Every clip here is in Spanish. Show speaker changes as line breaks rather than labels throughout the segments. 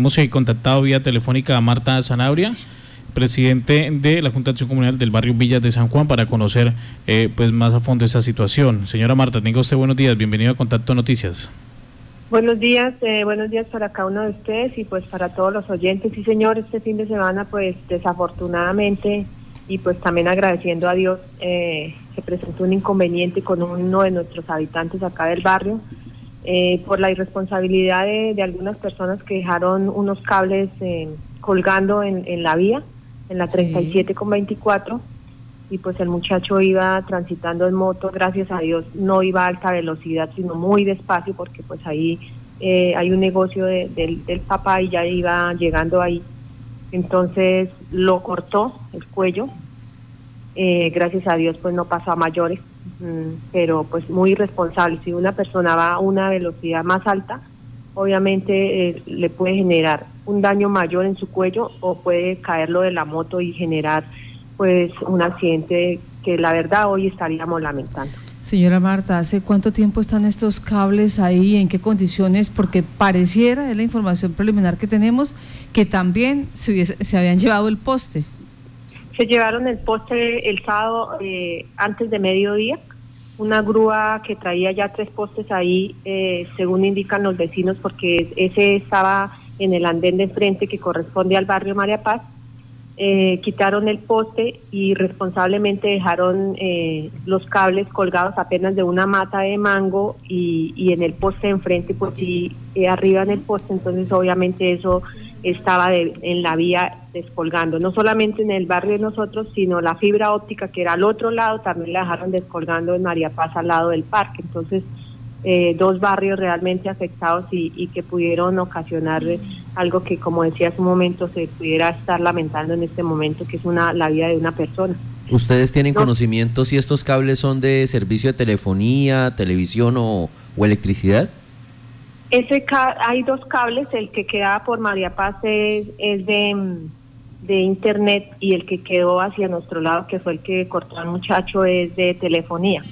Hemos eh, contactado vía telefónica a Marta Zanabria, presidente de la Junta de Acción Comunal del barrio Villas de San Juan, para conocer eh, pues más a fondo esa situación. Señora Marta, tenga usted buenos días, bienvenido a Contacto Noticias.
Buenos días, eh, buenos días para cada uno de ustedes y pues para todos los oyentes. Sí, señor, este fin de semana pues desafortunadamente y pues también agradeciendo a Dios eh, se presentó un inconveniente con uno de nuestros habitantes acá del barrio eh, por la irresponsabilidad de, algunas personas que dejaron unos cables eh, colgando en, la vía, en la 37 con 24 y pues el muchacho iba transitando en moto, gracias a Dios no iba a alta velocidad, sino muy despacio porque pues ahí eh, hay un negocio del, del papá y ya iba llegando ahí. Entonces lo cortó el cuello, eh, gracias a Dios pues no pasó a mayores, pero pues muy irresponsable. Si una persona va a una velocidad más alta, obviamente eh, le puede generar un daño mayor en su cuello o puede caerlo de la moto y generar pues un accidente que la verdad hoy estaríamos lamentando.
Señora Marta, ¿hace cuánto tiempo están estos cables ahí? ¿En qué condiciones? Porque pareciera, es la información preliminar que tenemos, que también se, se habían llevado el poste.
Se llevaron el poste el sábado eh, antes de mediodía, una grúa que traía ya tres postes ahí, eh, según indican los vecinos, porque ese estaba en el andén de frente que corresponde al barrio María Paz eh, quitaron el poste y responsablemente dejaron eh, los cables colgados apenas de una mata de mango y, en el poste enfrente, pues sí, eh, arriba en el poste, entonces obviamente eso estaba en la vía descolgando, no solamente en el barrio de nosotros, sino la fibra óptica que era al otro lado, también la dejaron descolgando en María Paz al lado del parque, entonces eh, dos barrios realmente afectados y, que pudieron ocasionar algo que, como decía hace un momento, se pudiera estar lamentando en este momento, que es una la vida de una persona.
¿Ustedes tienen conocimiento si estos cables son de servicio de telefonía, televisión o, electricidad?
Ese hay dos cables, el que quedaba por María Paz es, de, de internet y el que quedó hacia nuestro lado, que fue el que cortó al muchacho, es de telefonía.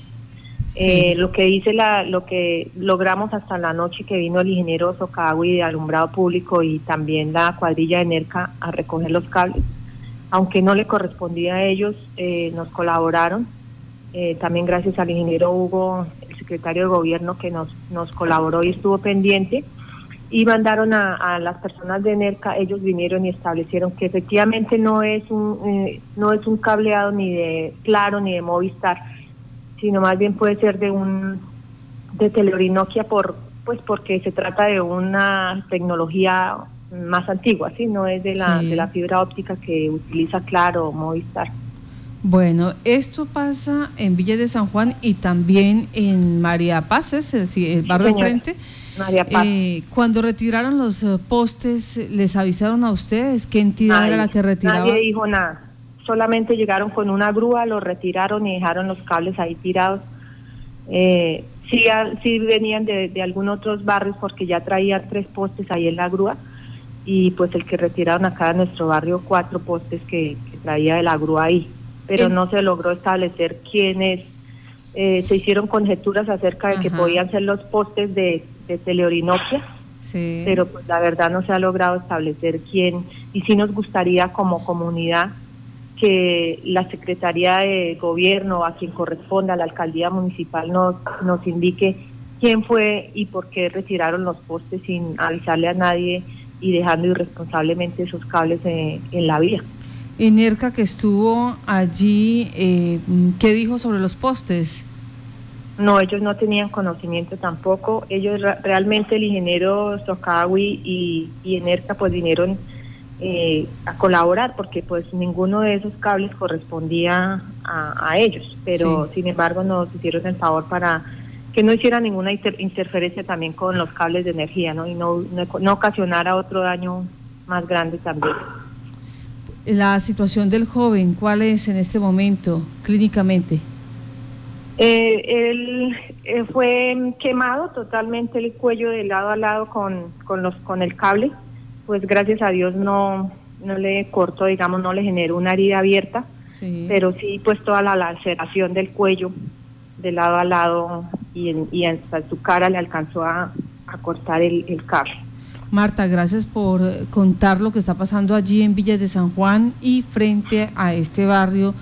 Eh, lo que dice la, lo que logramos hasta la noche que vino el ingeniero Socagui de alumbrado público y también la cuadrilla de NERCA a recoger los cables, aunque no le correspondía a ellos, eh, nos colaboraron. Eh, también gracias al ingeniero Hugo, secretario de gobierno que nos, nos colaboró y estuvo pendiente y mandaron a, las personas de NERCA, ellos vinieron y establecieron que efectivamente no es un no es un cableado ni de Claro ni de Movistar, sino más bien puede ser de un de Teleorinoquia por pues porque se trata de una tecnología más antigua, ¿sí? no es de la, de la fibra óptica que utiliza Claro o Movistar.
Bueno, esto pasa en Villa de San Juan y también en María Paz, es el, barrio frente. María Paz. Eh, cuando retiraron los eh, postes, ¿les avisaron a ustedes qué entidad era la que retiraba?
Nadie dijo nada solamente llegaron con una grúa, lo retiraron y dejaron los cables ahí tirados. Eh, sí, sí venían de, de algunos otros barrios porque ya traían tres postes ahí en la grúa y pues el que retiraron acá en nuestro barrio cuatro postes que, traía de la grúa ahí, pero no se logró establecer quiénes, eh, se hicieron conjeturas acerca de que podían ser los postes de, de Teleorinoquia, pero pues la verdad no se ha logrado establecer quién. Y sí nos gustaría como comunidad que la Secretaría de Gobierno, a quien corresponda, la Alcaldía Municipal, nos, nos indique quién fue y por qué retiraron los postes sin avisarle a nadie y dejando irresponsablemente esos cables en, la vía.
Enerca que estuvo allí, eh, ¿qué dijo sobre los postes?
No, ellos no tenían conocimiento tampoco. Ellos realmente el ingeniero Socawi y, y Enerca pues vinieron eh, a colaborar porque pues ninguno de esos cables correspondía a, ellos, pero sin embargo nos hicieron el favor para que no hiciera ninguna interferencia también con los cables de energía ¿no? y no, no, ocasionara otro daño más grande también.
La situación del joven, ¿cuál es en este momento clínicamente?
Eh, él eh, fue quemado totalmente el cuello de lado a lado con, con, los, con el cable pues gracias a Dios no, no le cortó, digamos, no le generó una herida abierta, pero sí pues toda la laceración del cuello de lado a lado y, en, y hasta su cara le alcanzó a, cortar el, el cable.
Marta, gracias por contar lo que está pasando allí en Villa de San Juan y frente a este barrio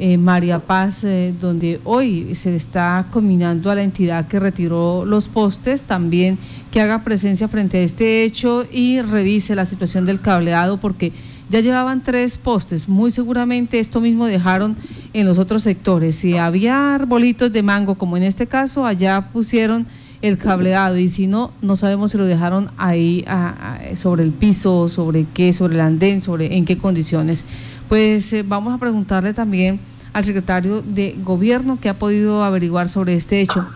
eh, María Paz, eh, donde hoy se está combinando a la entidad que retiró los postes, también que haga presencia frente a este hecho y revise la situación del cableado, porque ya llevaban tres postes, muy seguramente esto mismo dejaron en los otros sectores. Si había arbolitos de mango, como en este caso, allá pusieron el cableado y si no, no sabemos si lo dejaron ahí sobre el piso, sobre qué, sobre el andén, sobre en qué condiciones. Pues eh, vamos a preguntarle también al secretario de gobierno que ha podido averiguar sobre este hecho.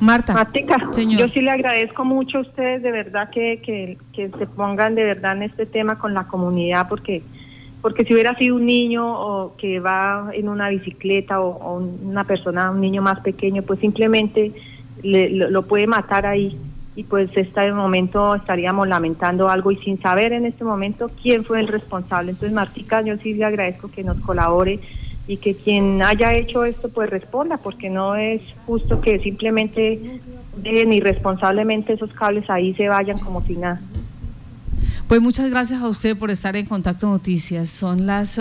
Marta.
yo sí le agradezco mucho a ustedes de verdad que, que, que, se pongan de verdad en este tema con la comunidad porque porque si hubiera sido un niño o que va en una bicicleta o, una persona, un niño más pequeño, pues simplemente lo, puede matar ahí y pues este momento estaríamos lamentando algo y sin saber en este momento quién fue el responsable. Entonces, Martica, yo sí le agradezco que nos colabore y que quien haya hecho esto pues responda, porque no es justo que simplemente dejen irresponsablemente esos cables ahí se vayan como si nada.
Pues muchas gracias a usted por estar en Contacto Noticias. Son las